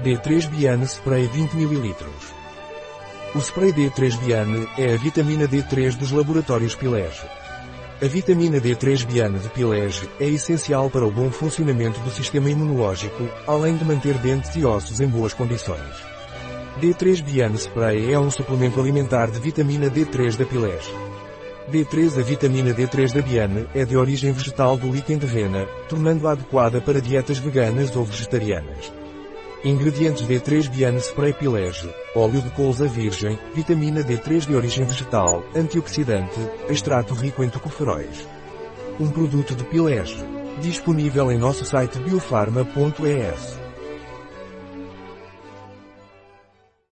D3 Biane Spray 20 ml. O spray D3 Biane é a vitamina D3 dos laboratórios Pilege. A vitamina D3 Biane de Pilege é essencial para o bom funcionamento do sistema imunológico, além de manter dentes e ossos em boas condições. D3 Biane Spray é um suplemento alimentar de vitamina D3 da Pilege. D3 A vitamina D3 da Biane é de origem vegetal do líquen de rena, tornando-a adequada para dietas veganas ou vegetarianas. Ingredientes D3 Biane Spray Pilege, óleo de colza virgem, vitamina D3 de origem vegetal, antioxidante, extrato rico em tocoferóis. Um produto de Pilege. Disponível em nosso site biofarma.es.